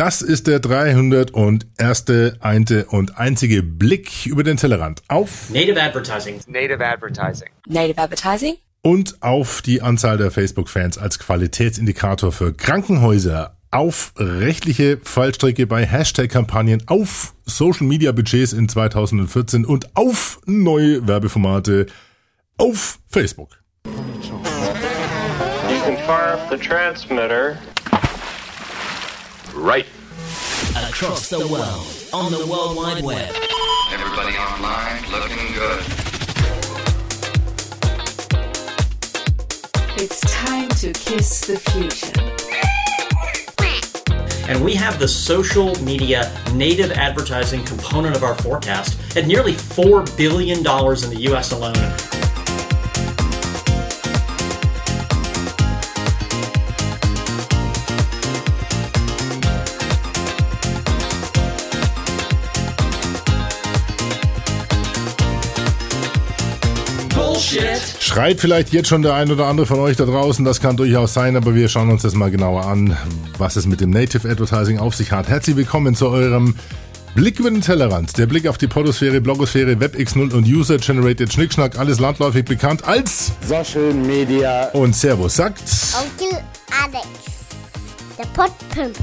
Das ist der 301. einte und einzige Blick über den Tellerrand auf Native Advertising. Native Advertising. Native Advertising. und auf die Anzahl der Facebook-Fans als Qualitätsindikator für Krankenhäuser, auf rechtliche Fallstricke bei Hashtag-Kampagnen, auf Social-Media-Budgets in 2014 und auf neue Werbeformate auf Facebook. You can fire up the transmitter. Right. across the world on the World Wide Web. Everybody online looking good. It's time to kiss the future. And we have the social media native advertising component of our forecast at nearly $4 billion in the US alone. Bullshit. Schreit vielleicht jetzt schon der ein oder andere von euch da draußen, das kann durchaus sein, aber wir schauen uns das mal genauer an, was es mit dem Native Advertising auf sich hat. Herzlich willkommen zu eurem Blick über den Tellerrand. Der Blick auf die Podosphäre, Blogosphäre, WebX0 und User-Generated Schnickschnack, alles landläufig bekannt als Social Media. und Servus sagt. Onkel Alex. Der Pottpimp.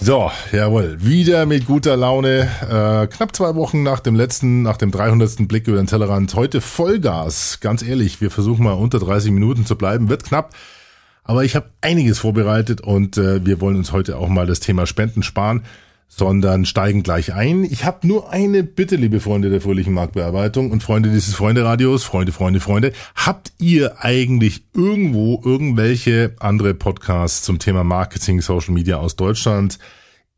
So, jawohl, wieder mit guter Laune. Äh, knapp zwei Wochen nach dem letzten, nach dem 300. Blick über den Tellerrand. Heute Vollgas. Ganz ehrlich, wir versuchen mal unter 30 Minuten zu bleiben. Wird knapp. Aber ich habe einiges vorbereitet und äh, wir wollen uns heute auch mal das Thema Spenden sparen, sondern steigen gleich ein. Ich habe nur eine Bitte, liebe Freunde der fröhlichen Marktbearbeitung und Freunde dieses Freunde-Radios, Freunde, Freunde, Freunde. Habt ihr eigentlich irgendwo irgendwelche andere Podcasts zum Thema Marketing, Social Media aus Deutschland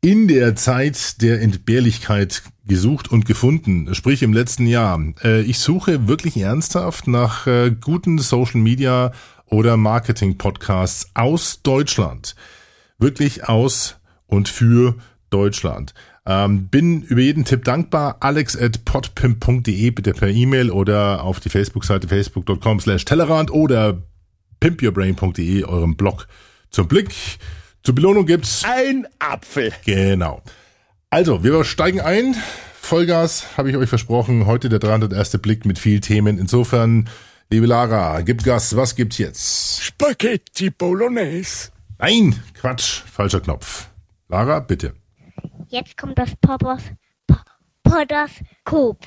in der Zeit der Entbehrlichkeit gesucht und gefunden, sprich im letzten Jahr. Äh, ich suche wirklich ernsthaft nach äh, guten Social Media oder Marketing Podcasts aus Deutschland. Wirklich aus und für Deutschland. Ähm, bin über jeden Tipp dankbar. alex at podpimp.de bitte per E-Mail oder auf die Facebook-Seite facebook.com slash Tellerrand oder pimpyourbrain.de, eurem Blog zum Blick. Zur Belohnung gibt's Ein Apfel. Genau. Also, wir steigen ein. Vollgas habe ich euch versprochen. Heute der 301. Blick mit vielen Themen. Insofern, liebe Lara, gib Gas. Was gibt's jetzt? Spaghetti Bolognese. Nein, Quatsch. Falscher Knopf. Lara, bitte. Jetzt kommt das Poppers Po- Podoskop.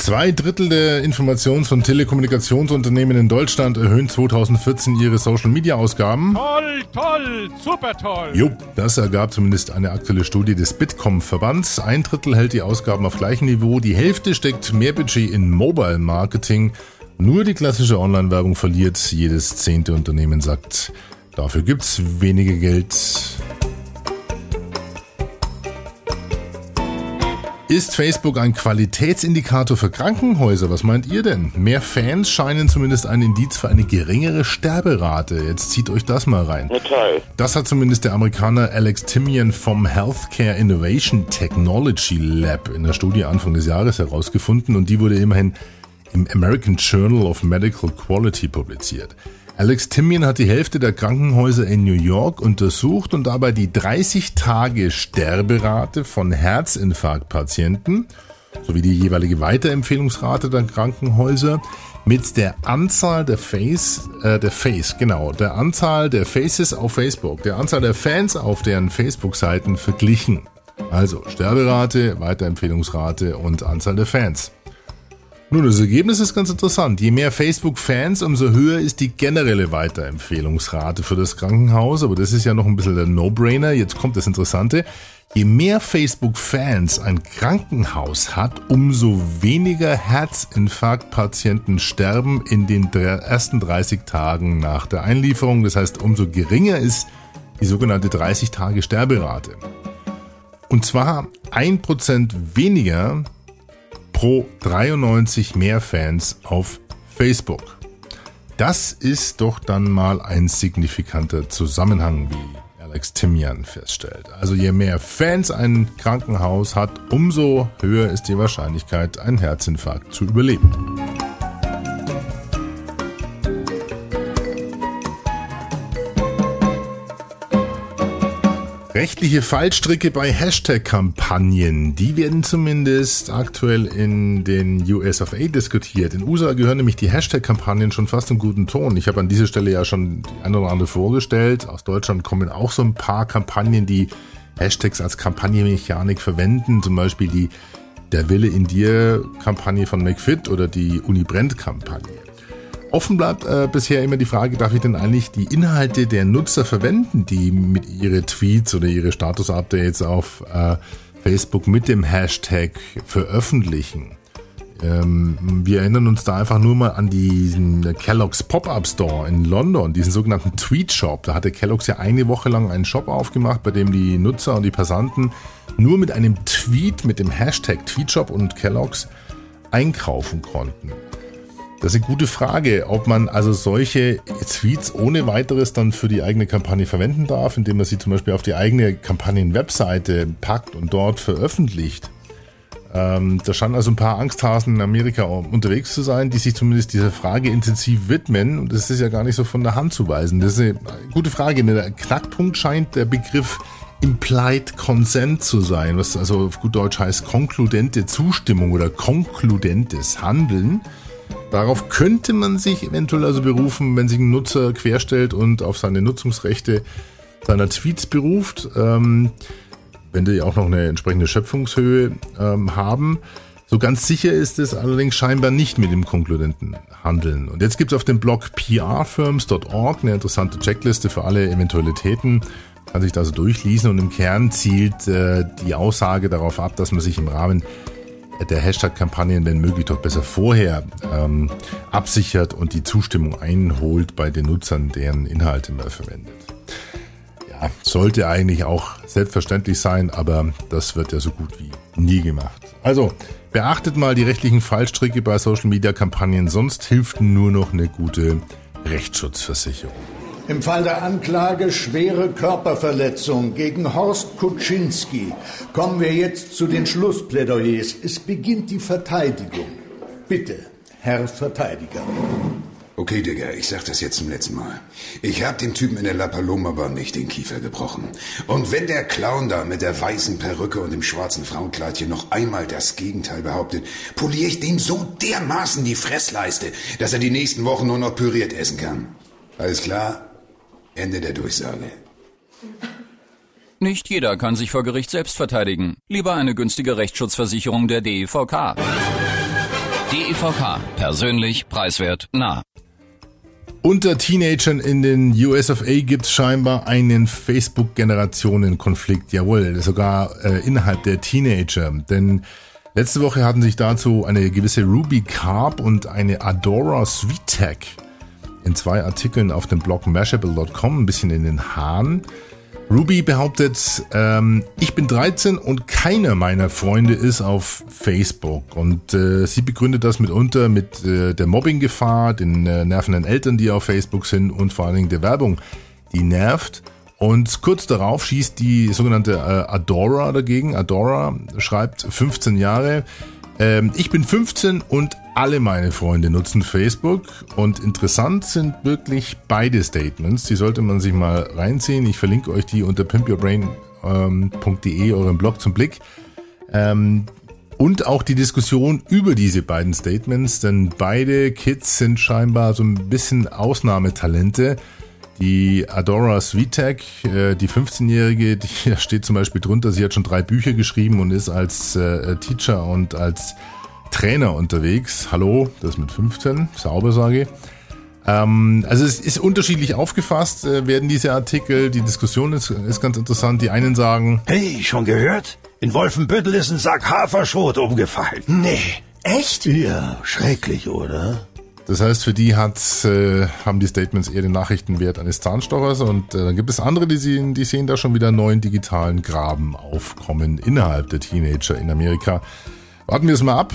Zwei Drittel der Informations- und Telekommunikationsunternehmen in Deutschland erhöhen 2014 ihre Social-Media-Ausgaben. Toll, toll, super toll. Jupp, das ergab zumindest eine aktuelle Studie des Bitkom-Verbands. Ein Drittel hält die Ausgaben auf gleichem Niveau, die Hälfte steckt mehr Budget in Mobile-Marketing. Nur die klassische Online-Werbung verliert. Jedes zehnte Unternehmen sagt, dafür gibt's weniger Geld. Ist Facebook ein Qualitätsindikator für Krankenhäuser? Was meint ihr denn? Mehr Fans scheinen zumindest ein Indiz für eine geringere Sterberate. Jetzt zieht euch das mal rein. toll. Das hat zumindest der Amerikaner Alex Timian vom Healthcare Innovation Technology Lab in der Studie Anfang des Jahres herausgefunden und die wurde immerhin im American Journal of Medical Quality publiziert. Alex Timian hat die Hälfte der Krankenhäuser in New York untersucht und dabei die 30 Tage Sterberate von Herzinfarktpatienten sowie die jeweilige Weiterempfehlungsrate der Krankenhäuser mit der Anzahl der Face, äh, der Face, genau, der Anzahl der Faces auf Facebook, der Anzahl der Fans auf deren Facebook-Seiten verglichen. Also Sterberate, Weiterempfehlungsrate und Anzahl der Fans. Nun, das Ergebnis ist ganz interessant. Je mehr Facebook-Fans, umso höher ist die generelle Weiterempfehlungsrate für das Krankenhaus. Aber das ist ja noch ein bisschen der No-Brainer. Jetzt kommt das Interessante. Je mehr Facebook-Fans ein Krankenhaus hat, umso weniger Herzinfarktpatienten sterben in den ersten 30 Tagen nach der Einlieferung. Das heißt, umso geringer ist die sogenannte 30-Tage-Sterberate. Und zwar 1% weniger pro 93 mehr Fans auf Facebook. Das ist doch dann mal ein signifikanter Zusammenhang, wie Alex Timian feststellt. Also je mehr Fans ein Krankenhaus hat, umso höher ist die Wahrscheinlichkeit, einen Herzinfarkt zu überleben. Rechtliche Fallstricke bei Hashtag-Kampagnen, die werden zumindest aktuell in den US of A diskutiert. In USA gehören nämlich die Hashtag-Kampagnen schon fast im guten Ton. Ich habe an dieser Stelle ja schon die eine oder andere vorgestellt. Aus Deutschland kommen auch so ein paar Kampagnen, die Hashtags als Kampagnenmechanik verwenden. Zum Beispiel die Der Wille in dir Kampagne von McFit oder die Uni Brent Kampagne. Offen bleibt äh, bisher immer die Frage, darf ich denn eigentlich die Inhalte der Nutzer verwenden, die mit ihre Tweets oder ihre Status-Updates auf äh, Facebook mit dem Hashtag veröffentlichen? Ähm, wir erinnern uns da einfach nur mal an diesen Kellogg's Pop-Up Store in London, diesen sogenannten Tweet Shop. Da hatte Kellogg's ja eine Woche lang einen Shop aufgemacht, bei dem die Nutzer und die Passanten nur mit einem Tweet mit dem Hashtag Tweetshop und Kellogg's einkaufen konnten. Das ist eine gute Frage, ob man also solche Tweets ohne weiteres dann für die eigene Kampagne verwenden darf, indem man sie zum Beispiel auf die eigene Kampagnenwebseite packt und dort veröffentlicht. Ähm, da scheinen also ein paar Angsthasen in Amerika unterwegs zu sein, die sich zumindest dieser Frage intensiv widmen. Und das ist ja gar nicht so von der Hand zu weisen. Das ist eine gute Frage. Der Knackpunkt scheint der Begriff Implied Consent zu sein, was also auf gut Deutsch heißt konkludente Zustimmung oder konkludentes Handeln. Darauf könnte man sich eventuell also berufen, wenn sich ein Nutzer querstellt und auf seine Nutzungsrechte seiner Tweets beruft. Ähm, wenn die auch noch eine entsprechende Schöpfungshöhe ähm, haben. So ganz sicher ist es allerdings scheinbar nicht mit dem konkludenten Handeln. Und jetzt gibt es auf dem Blog prfirms.org eine interessante Checkliste für alle Eventualitäten. Kann sich da so durchlesen und im Kern zielt äh, die Aussage darauf ab, dass man sich im Rahmen der Hashtag-Kampagnen, wenn möglich, doch besser vorher ähm, absichert und die Zustimmung einholt bei den Nutzern, deren Inhalte man verwendet. Ja, sollte eigentlich auch selbstverständlich sein, aber das wird ja so gut wie nie gemacht. Also, beachtet mal die rechtlichen Fallstricke bei Social-Media-Kampagnen, sonst hilft nur noch eine gute Rechtsschutzversicherung. Im Fall der Anklage schwere Körperverletzung gegen Horst Kuczynski kommen wir jetzt zu den Schlussplädoyers. Es beginnt die Verteidigung. Bitte, Herr Verteidiger. Okay, Digga, ich sag das jetzt zum letzten Mal. Ich hab dem Typen in der La Paloma Bar nicht den Kiefer gebrochen. Und wenn der Clown da mit der weißen Perücke und dem schwarzen Frauenkleidchen noch einmal das Gegenteil behauptet, poliere ich dem so dermaßen die Fressleiste, dass er die nächsten Wochen nur noch püriert essen kann. Alles klar? Ende der Durchsage. Nicht jeder kann sich vor Gericht selbst verteidigen. Lieber eine günstige Rechtsschutzversicherung der DEVK. DEVK. Persönlich, preiswert, nah. Unter Teenagern in den US of A gibt es scheinbar einen Facebook-Generationen-Konflikt. Jawohl, sogar äh, innerhalb der Teenager. Denn letzte Woche hatten sich dazu eine gewisse Ruby Carp und eine Adora Sweetek in zwei Artikeln auf dem Blog Mashable.com ein bisschen in den Haaren. Ruby behauptet, ähm, ich bin 13 und keiner meiner Freunde ist auf Facebook. Und äh, sie begründet das mitunter mit äh, der Mobbinggefahr, den äh, nervenden Eltern, die auf Facebook sind und vor allen Dingen der Werbung, die nervt. Und kurz darauf schießt die sogenannte äh, Adora dagegen. Adora schreibt 15 Jahre. Ähm, ich bin 15 und alle meine Freunde nutzen Facebook und interessant sind wirklich beide Statements. Die sollte man sich mal reinziehen. Ich verlinke euch die unter pimpyourbrain.de, ähm, eurem Blog zum Blick. Ähm, und auch die Diskussion über diese beiden Statements, denn beide Kids sind scheinbar so ein bisschen Ausnahmetalente. Die Adora Svitek, äh, die 15-Jährige, da steht zum Beispiel drunter, sie hat schon drei Bücher geschrieben und ist als äh, Teacher und als Trainer unterwegs. Hallo, das mit 15, sauber sage ich. Ähm, also es ist unterschiedlich aufgefasst, äh, werden diese Artikel. Die Diskussion ist, ist ganz interessant. Die einen sagen, hey, schon gehört? In Wolfenbüttel ist ein Sack Haferschrot umgefallen. Nee. Echt? Ja, schrecklich, oder? Das heißt, für die hat, äh, haben die Statements eher den Nachrichtenwert eines Zahnstochers und äh, dann gibt es andere, die sehen, die sehen da schon wieder neuen digitalen Graben aufkommen innerhalb der Teenager in Amerika. Warten wir es mal ab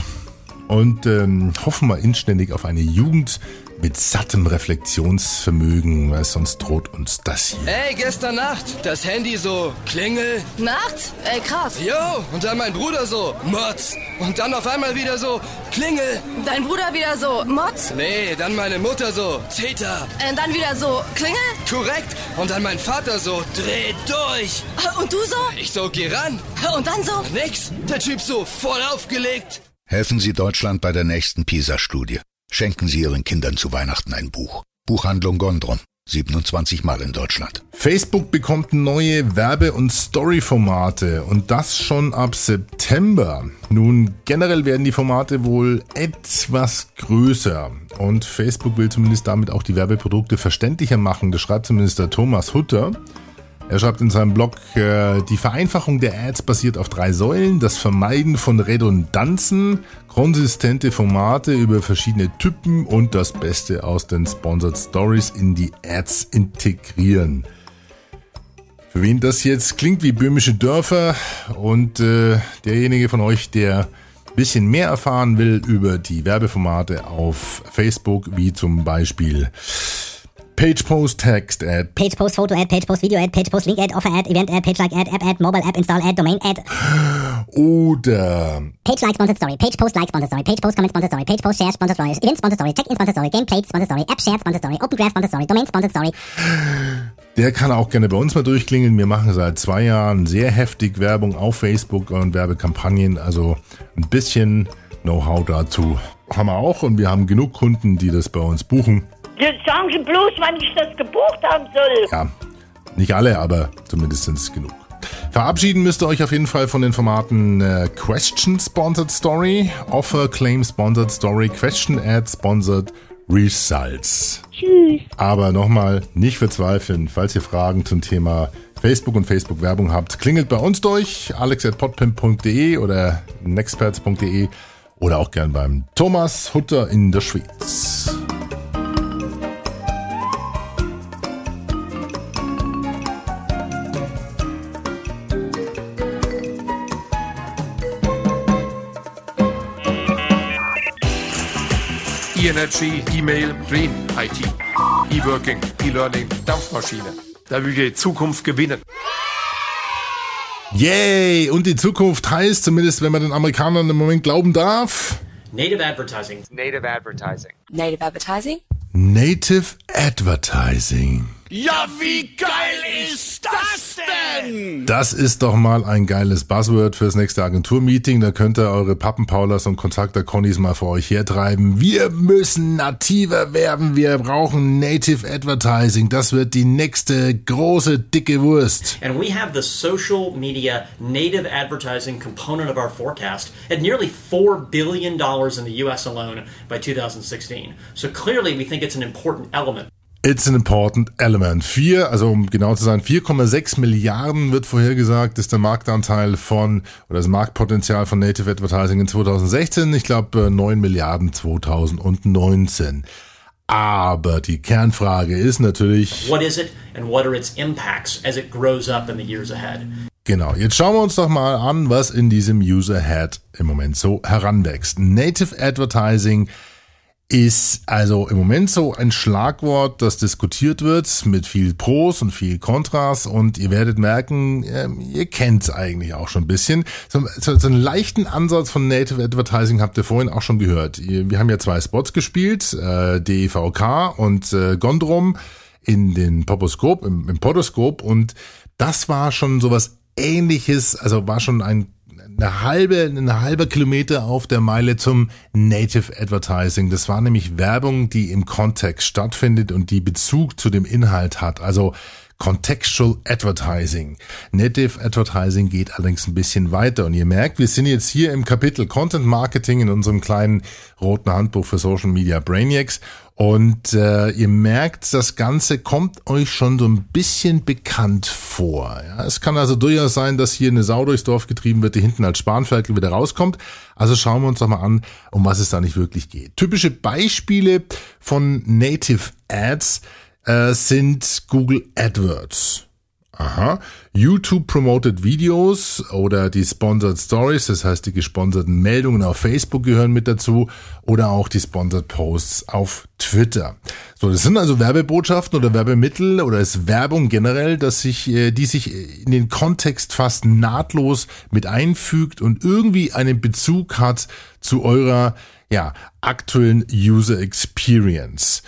und ähm, hoffen wir inständig auf eine Jugend, mit sattem Reflexionsvermögen, weil sonst droht uns das hier. Ey, gestern Nacht, das Handy so, Klingel. Nachts? Ey, krass. Jo, und dann mein Bruder so, Motz. Und dann auf einmal wieder so, Klingel. Dein Bruder wieder so, Motz? Nee, dann meine Mutter so, Zeta. Und dann wieder so, Klingel? Korrekt. Und dann mein Vater so, dreh durch. Und du so? Ich so, geh ran. Und dann so? Nix. Der Typ so, voll aufgelegt. Helfen Sie Deutschland bei der nächsten PISA-Studie. Schenken Sie Ihren Kindern zu Weihnachten ein Buch. Buchhandlung Gondrum. 27 Mal in Deutschland. Facebook bekommt neue Werbe- und Story-Formate und das schon ab September. Nun, generell werden die Formate wohl etwas größer und Facebook will zumindest damit auch die Werbeprodukte verständlicher machen. Das schreibt zumindest der Thomas Hutter. Er schreibt in seinem Blog, äh, die Vereinfachung der Ads basiert auf drei Säulen, das Vermeiden von Redundanzen, konsistente Formate über verschiedene Typen und das Beste aus den Sponsored Stories in die Ads integrieren. Für wen das jetzt klingt wie böhmische Dörfer und äh, derjenige von euch, der ein bisschen mehr erfahren will über die Werbeformate auf Facebook, wie zum Beispiel Page Post Text Ad. Page Post Photo Ad, Page Post Video Ad, Page Post Link Ad, Offer Ad, Event Ad, Page Like Ad, App Ad, Mobile App Install Ad, Domain Ad. Oder Page Like Sponsored Story, Page Post Like Sponsored Story, Page Post Comment Sponsored Story, Page Post Share Sponsored Story, Event Sponsored Story, Check-in Sponsored Story, Gameplay Sponsored Story, App Shared Sponsored Story, Open Graph Sponsored Story, Domain Sponsored Story. Der kann auch gerne bei uns mal durchklingeln. Wir machen seit zwei Jahren sehr heftig Werbung auf Facebook und Werbekampagnen. Also ein bisschen Know-how dazu haben wir auch und wir haben genug Kunden, die das bei uns buchen. Jetzt sagen Sie bloß, wann ich das gebucht haben soll. Ja, nicht alle, aber zumindest sind es genug. Verabschieden müsst ihr euch auf jeden Fall von den Formaten äh, Question Sponsored Story, Offer Claim Sponsored Story, Question Ad Sponsored Results. Tschüss. Aber nochmal, nicht verzweifeln, falls ihr Fragen zum Thema Facebook und Facebook-Werbung habt, klingelt bei uns durch, alex.podpimp.de oder nexperts.de oder auch gern beim Thomas Hutter in der Schweiz. E-Energy, E-Mail, Dream, IT, E-Working, E-Learning, Dampfmaschine. Da will die Zukunft gewinnen. Yay! Und die Zukunft heißt, zumindest wenn man den Amerikanern im Moment glauben darf, Native advertising. Native advertising. Native Advertising? Native Advertising. Ja, wie geil ist das denn? Das ist doch mal ein geiles Buzzword fürs nächste Agenturmeeting. Da könnt ihr eure Pappenpaulas und Kontakter-Connys mal vor euch hertreiben. Wir müssen nativer werden. Wir brauchen Native Advertising. Das wird die nächste große, dicke Wurst. And we have the social media native advertising component of our forecast at nearly $4 billion in the US alone by 2016. So clearly, we think it's an important element. It's an important element. Vier, also um genau zu sein, 4,6 Milliarden wird vorhergesagt, ist der Marktanteil von, oder das Marktpotenzial von Native Advertising in 2016. Ich glaube, 9 Milliarden 2019. Aber die Kernfrage ist natürlich. What is it and what are its impacts as it grows up in the years ahead? Genau, jetzt schauen wir uns doch mal an, was in diesem User-Head im Moment so heranwächst. Native Advertising ist also im Moment so ein Schlagwort, das diskutiert wird mit viel Pros und viel Kontras und ihr werdet merken, ähm, ihr kennt es eigentlich auch schon ein bisschen. So, so, so einen leichten Ansatz von Native Advertising habt ihr vorhin auch schon gehört. Wir haben ja zwei Spots gespielt, äh, DEVK und äh, Gondrum in den Poposkop, im, im Podoskop und das war schon sowas ähnliches, also war schon ein eine halbe, eine halbe Kilometer auf der Meile zum Native Advertising. Das war nämlich Werbung, die im Kontext stattfindet und die Bezug zu dem Inhalt hat. Also Contextual Advertising. Native Advertising geht allerdings ein bisschen weiter und ihr merkt, wir sind jetzt hier im Kapitel Content Marketing in unserem kleinen roten Handbuch für Social Media Brainiacs und äh, ihr merkt, das Ganze kommt euch schon so ein bisschen bekannt vor. Ja, es kann also durchaus sein, dass hier eine Sau durchs Dorf getrieben wird, die hinten als Spanferkel wieder rauskommt. Also schauen wir uns doch mal an, um was es da nicht wirklich geht. Typische Beispiele von Native Ads äh, sind Google AdWords. Aha. YouTube Promoted Videos oder die Sponsored Stories, das heißt die gesponserten Meldungen auf Facebook gehören mit dazu oder auch die Sponsored Posts auf Twitter. So, das sind also Werbebotschaften oder Werbemittel oder ist Werbung generell, dass sich, äh, die sich in den Kontext fast nahtlos mit einfügt und irgendwie einen Bezug hat zu eurer ja, aktuellen User Experience.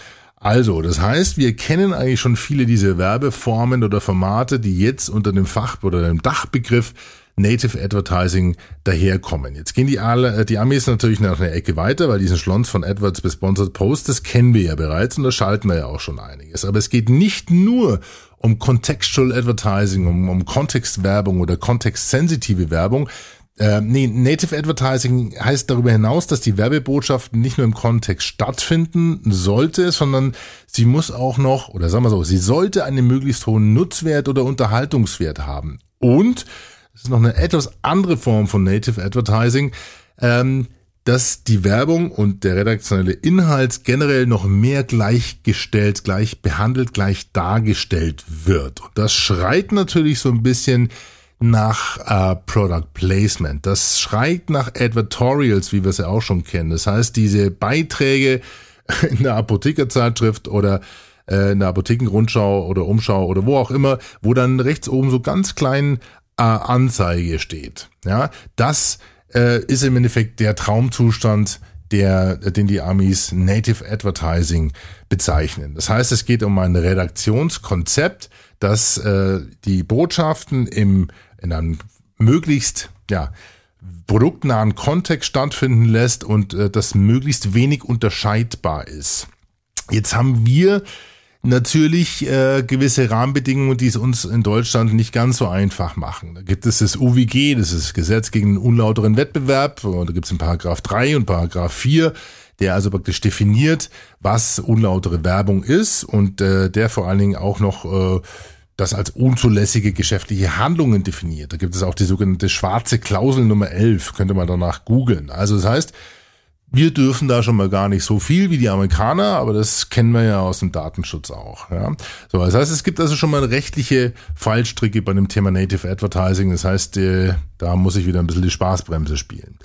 Also, das heißt, wir kennen eigentlich schon viele dieser Werbeformen oder Formate, die jetzt unter dem Fach oder dem Dachbegriff Native Advertising daherkommen. Jetzt gehen die, alle, äh, die Amis natürlich noch eine Ecke weiter, weil diesen Schlons von AdWords bis Sponsored Posts, das kennen wir ja bereits und da schalten wir ja auch schon einiges. Aber es geht nicht nur um Contextual Advertising, um, um Kontextwerbung oder kontextsensitive Werbung, äh, nee, Native Advertising heißt darüber hinaus, dass die Werbebotschaften nicht nur im Kontext stattfinden sollte, sondern sie muss auch noch, oder sagen wir so, sie sollte einen möglichst hohen Nutzwert oder Unterhaltungswert haben. Und, das ist noch eine etwas andere Form von Native Advertising, ähm, dass die Werbung und der redaktionelle Inhalt generell noch mehr gleichgestellt, gleich behandelt, gleich dargestellt wird. Und das schreit natürlich so ein bisschen nach äh, Product Placement. Das schreit nach Advertorials, wie wir es ja auch schon kennen. Das heißt, diese Beiträge in der Apothekerzeitschrift oder äh, in der Apothekenrundschau oder Umschau oder wo auch immer, wo dann rechts oben so ganz klein äh, Anzeige steht. Ja, das äh, ist im Endeffekt der Traumzustand, der, den die Amis Native Advertising bezeichnen. Das heißt, es geht um ein Redaktionskonzept, das äh, die Botschaften im in einem möglichst ja, produktnahen Kontext stattfinden lässt und äh, das möglichst wenig unterscheidbar ist. Jetzt haben wir natürlich äh, gewisse Rahmenbedingungen, die es uns in Deutschland nicht ganz so einfach machen. Da gibt es das UWG, das ist das Gesetz gegen den unlauteren Wettbewerb, und da gibt es in Paragraph 3 und Paragraph 4, der also praktisch definiert, was unlautere Werbung ist und äh, der vor allen Dingen auch noch äh, das als unzulässige geschäftliche Handlungen definiert. Da gibt es auch die sogenannte schwarze Klausel Nummer 11, könnte man danach googeln. Also das heißt, wir dürfen da schon mal gar nicht so viel wie die Amerikaner, aber das kennen wir ja aus dem Datenschutz auch. Ja. So, das heißt, es gibt also schon mal rechtliche Fallstricke bei dem Thema Native Advertising. Das heißt, äh, da muss ich wieder ein bisschen die Spaßbremse spielen.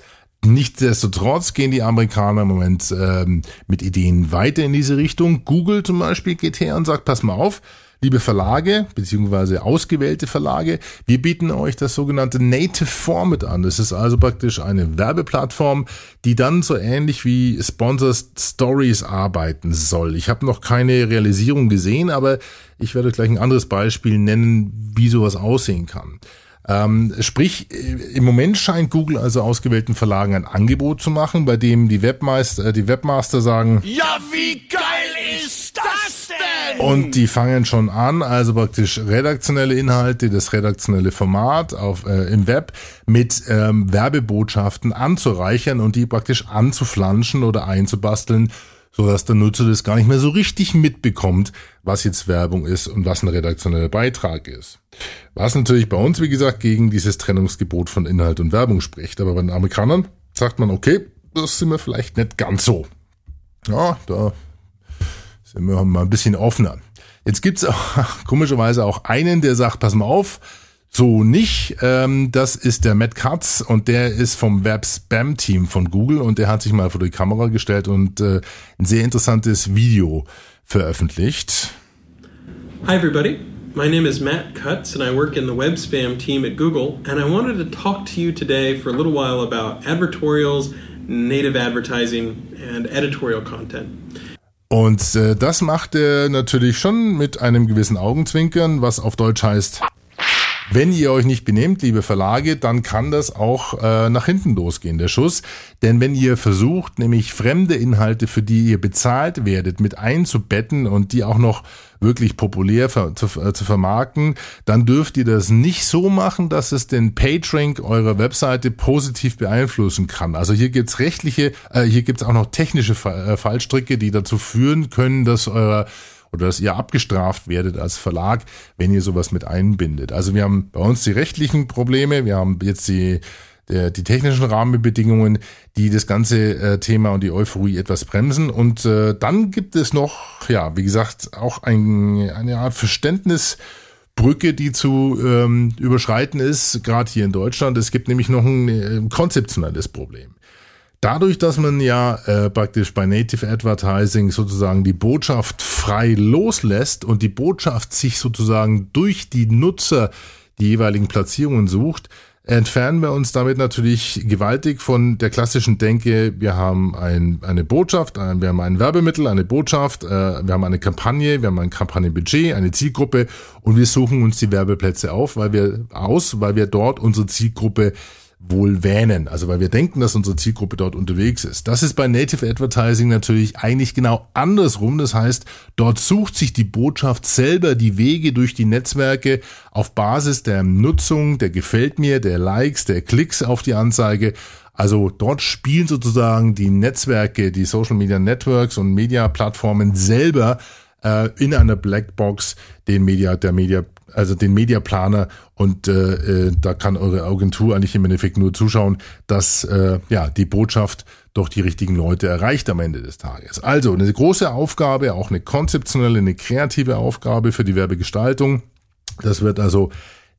Nichtsdestotrotz gehen die Amerikaner im Moment ähm, mit Ideen weiter in diese Richtung. Google zum Beispiel geht her und sagt, pass mal auf, liebe Verlage beziehungsweise ausgewählte Verlage, wir bieten euch das sogenannte Native Format an. Das ist also praktisch eine Werbeplattform, die dann so ähnlich wie Sponsors Stories arbeiten soll. Ich habe noch keine Realisierung gesehen, aber ich werde euch gleich ein anderes Beispiel nennen, wie sowas aussehen kann. Ähm, sprich, äh, im Moment scheint Google also ausgewählten Verlagen ein Angebot zu machen, bei dem die Webmeister, äh, die Webmaster sagen, ja, wie geil? Und die fangen schon an, also praktisch redaktionelle Inhalte, das redaktionelle Format auf, äh, im Web mit ähm, Werbebotschaften anzureichern und die praktisch anzuflanschen oder einzubasteln, so dass der Nutzer das gar nicht mehr so richtig mitbekommt, was jetzt Werbung ist und was ein redaktioneller Beitrag ist. Was natürlich bei uns, wie gesagt, gegen dieses Trennungsgebot von Inhalt und Werbung spricht. Aber bei den Amerikanern sagt man, okay, das sind wir vielleicht nicht ganz so. Ja, da sind wir mal ein bisschen offener. Jetzt gibt's auch komischerweise auch einen, der sagt, pass mal auf, so nicht. Ähm, das ist der Matt Katz und der ist vom Web Spam Team von Google und der hat sich mal vor die Kamera gestellt und äh, ein sehr interessantes Video veröffentlicht. Hi everybody. My name is Matt Cutts and I work in the web spam team at Google and I wanted to talk to you today for a little while about advertorials, native advertising and editorial content. Und äh, das macht er natürlich schon mit einem gewissen Augenzwinkern, was auf Deutsch heißt, wenn ihr euch nicht benehmt, liebe Verlage, dann kann das auch äh, nach hinten losgehen, der Schuss. Denn wenn ihr versucht, nämlich fremde Inhalte, für die ihr bezahlt werdet, mit einzubetten und die auch noch wirklich populär ver zu, äh, zu vermarkten, dann dürft ihr das nicht so machen, dass es den PageRank eurer Webseite positiv beeinflussen kann. Also hier gibt's rechtliche, äh, hier gibt's auch noch technische Fa äh, Fallstricke, die dazu führen können, dass euer oder dass ihr abgestraft werdet als Verlag, wenn ihr sowas mit einbindet. Also wir haben bei uns die rechtlichen Probleme, wir haben jetzt die der, die technischen Rahmenbedingungen, die das ganze äh, Thema und die Euphorie etwas bremsen. Und äh, dann gibt es noch, ja, wie gesagt, auch ein, eine Art Verständnis Brücke, die zu ähm, überschreiten ist, gerade hier in Deutschland. Es gibt nämlich noch ein äh, konzeptionelles Problem. Dadurch, dass man ja äh, praktisch bei Native Advertising sozusagen die Botschaft frei loslässt und die Botschaft sich sozusagen durch die Nutzer die jeweiligen Platzierungen sucht, entfernen wir uns damit natürlich gewaltig von der klassischen Denke, wir haben ein, eine Botschaft, wir haben ein Werbemittel, eine Botschaft, äh, wir haben eine Kampagne, wir haben ein Kampagnenbudget, eine Zielgruppe und wir suchen uns die Werbeplätze auf, weil wir aus, weil wir dort unsere Zielgruppe wohl wähnen, also weil wir denken, dass unsere Zielgruppe dort unterwegs ist. Das ist bei Native Advertising natürlich eigentlich genau andersrum. Das heißt, dort sucht sich die Botschaft selber die Wege durch die Netzwerke auf Basis der Nutzung, der gefällt mir, der Likes, der Klicks auf die Anzeige. Also dort spielen sozusagen die Netzwerke, die Social Media Networks und Media Plattformen selber äh, in einer Blackbox den Media, der Media also den Mediaplaner und äh, äh, da kann eure Agentur eigentlich im Endeffekt nur zuschauen, dass äh, ja die Botschaft doch die richtigen Leute erreicht am Ende des Tages. Also eine große Aufgabe, auch eine konzeptionelle, eine kreative Aufgabe für die Werbegestaltung. Das wird also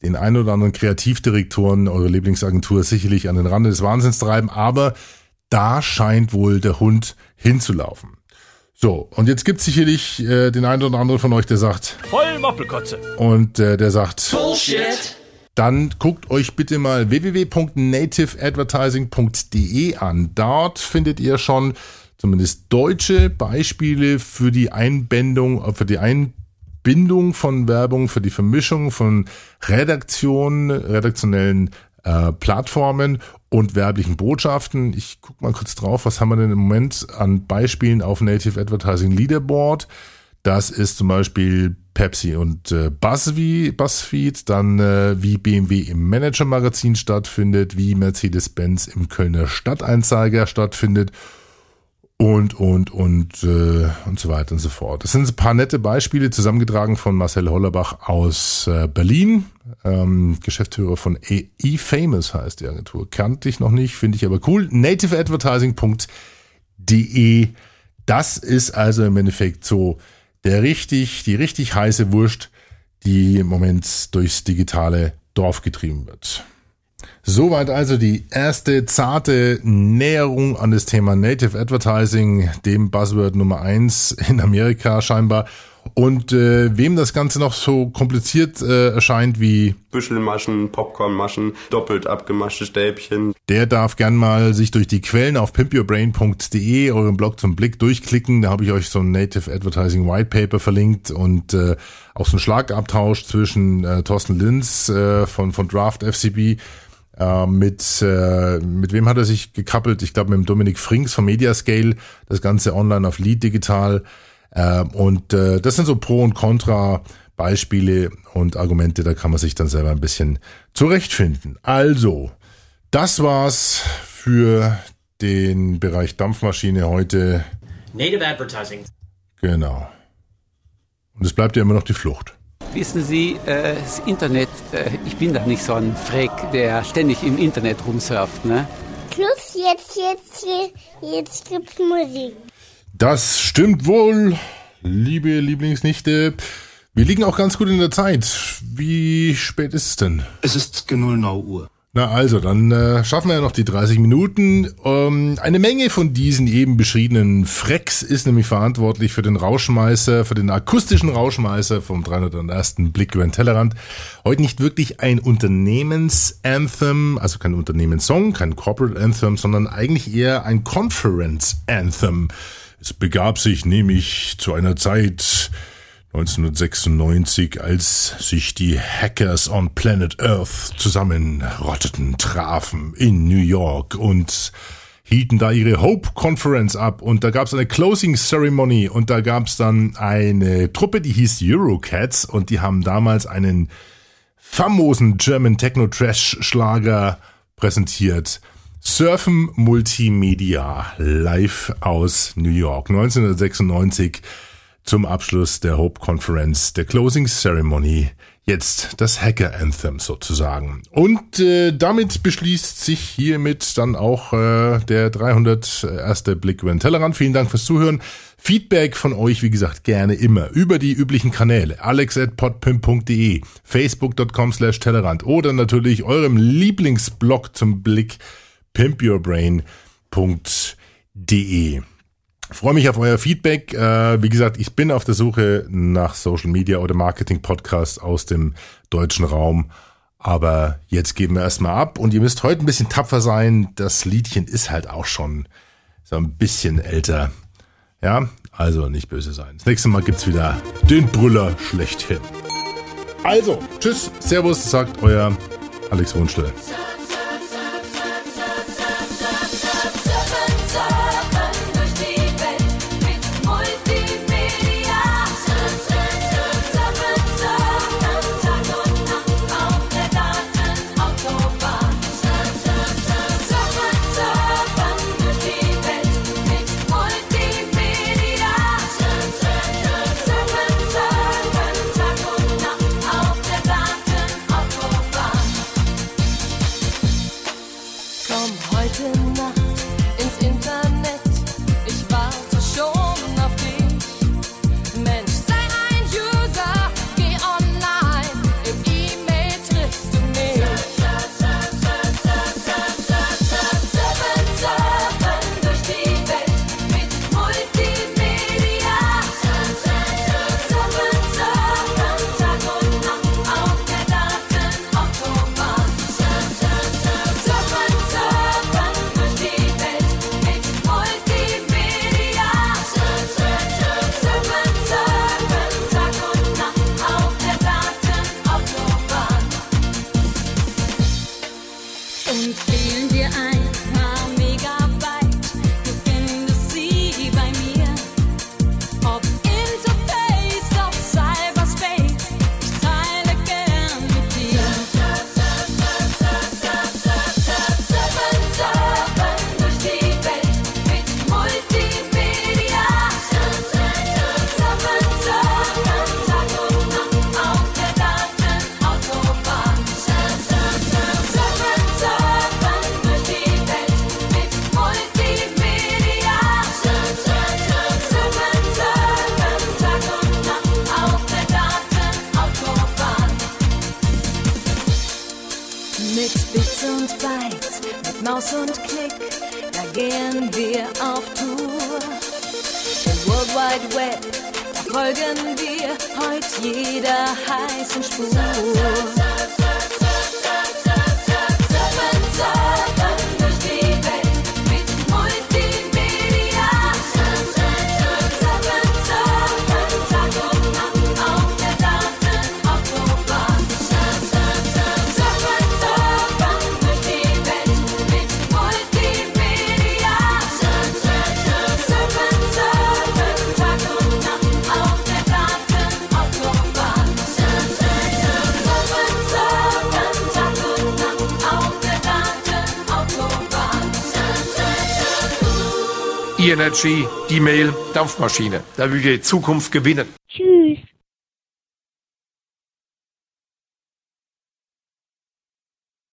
den ein oder anderen Kreativdirektoren eurer Lieblingsagentur sicherlich an den Rande des Wahnsinns treiben, aber da scheint wohl der Hund hinzulaufen. So, und jetzt gibt es sicherlich äh, den einen oder anderen von euch, der sagt... Voll Moppelkotze. Und äh, der sagt... Bullshit. Dann guckt euch bitte mal www.nativeadvertising.de an. Dort findet ihr schon zumindest deutsche Beispiele für die Einbindung, für die Einbindung von Werbung, für die Vermischung von Redaktionen, redaktionellen äh, Plattformen und werblichen Botschaften. Ich guck mal kurz drauf, was haben wir denn im Moment an Beispielen auf Native Advertising Leaderboard? Das ist zum Beispiel Pepsi und äh, BuzzFeed, BuzzFeed, dann äh, wie BMW im Manager-Magazin stattfindet, wie Mercedes-Benz im Kölner Stadteinzeiger stattfindet und, und, und, äh, und so weiter und so fort. Das sind ein paar nette Beispiele, zusammengetragen von Marcel Hollerbach aus äh, Berlin, ähm, Geschäftsführer von eFamous heißt die Agentur. Kannte ich noch nicht, finde ich aber cool. nativeadvertising.de Das ist also im Endeffekt so der richtig, die richtig heiße Wurst, die im Moment durchs digitale Dorf getrieben wird. Soweit also die erste zarte Näherung an das Thema Native Advertising, dem Buzzword Nummer eins in Amerika scheinbar. Und äh, wem das Ganze noch so kompliziert äh, erscheint wie Büschelmaschen, Popcornmaschen, doppelt abgemaschte Stäbchen. Der darf gern mal sich durch die Quellen auf pimpyourbrain.de, euren Blog zum Blick durchklicken. Da habe ich euch so ein Native Advertising White Paper verlinkt und äh, auch so ein Schlagabtausch zwischen äh, Thorsten Linz äh, von, von Draft FCB äh, mit, äh, mit wem hat er sich gekappelt? Ich glaube mit dem Dominik Frings von Mediascale. Das Ganze online auf Lead Digital. Äh, und äh, das sind so Pro und Contra Beispiele und Argumente, da kann man sich dann selber ein bisschen zurechtfinden. Also, das war's für den Bereich Dampfmaschine heute. Native Advertising. Genau. Und es bleibt ja immer noch die Flucht. Wissen Sie, äh, das Internet, äh, ich bin doch nicht so ein Freak, der ständig im Internet rumsurft, ne? Plus jetzt, jetzt, jetzt gibt's Musik. Das stimmt wohl, liebe Lieblingsnichte. Wir liegen auch ganz gut in der Zeit. Wie spät ist es denn? Es ist genau 0 Uhr. Na also, dann äh, schaffen wir ja noch die 30 Minuten. Ähm, eine Menge von diesen eben beschriebenen Frecks ist nämlich verantwortlich für den Rauschmeißer, für den akustischen Rauschmeißer vom 301. Blick über den Tellerrand. Heute nicht wirklich ein Unternehmens-Anthem, also kein Unternehmenssong, kein Corporate Anthem, sondern eigentlich eher ein Conference-Anthem. Es begab sich nämlich zu einer Zeit, 1996, als sich die Hackers on Planet Earth zusammenrotteten, trafen in New York und hielten da ihre Hope Conference ab. Und da gab es eine Closing Ceremony und da gab es dann eine Truppe, die hieß Eurocats. Und die haben damals einen famosen German Techno Trash Schlager präsentiert. Surfen Multimedia live aus New York. 1996 zum Abschluss der Hope Conference, der Closing Ceremony. jetzt das Hacker Anthem sozusagen. Und äh, damit beschließt sich hiermit dann auch äh, der 301. Blick über den Tellerrand. Vielen Dank fürs Zuhören. Feedback von euch, wie gesagt, gerne immer über die üblichen Kanäle. alex.podpimp.de, facebook.com slash Tellerrand oder natürlich eurem Lieblingsblog zum Blick pimpyourbrain.de. Freue mich auf euer Feedback. Äh, wie gesagt, ich bin auf der Suche nach Social Media oder Marketing Podcasts aus dem deutschen Raum. Aber jetzt geben wir erstmal ab und ihr müsst heute ein bisschen tapfer sein. Das Liedchen ist halt auch schon so ein bisschen älter. Ja, also nicht böse sein. Das nächste Mal gibt's wieder den Brüller schlechthin. Also, tschüss, servus, sagt euer Alex Wunschle. Und wählen Wide Web, folgen wir heute jeder heißen Spur. E-Energy, die Mail, Dampfmaschine. Da will die Zukunft gewinnen.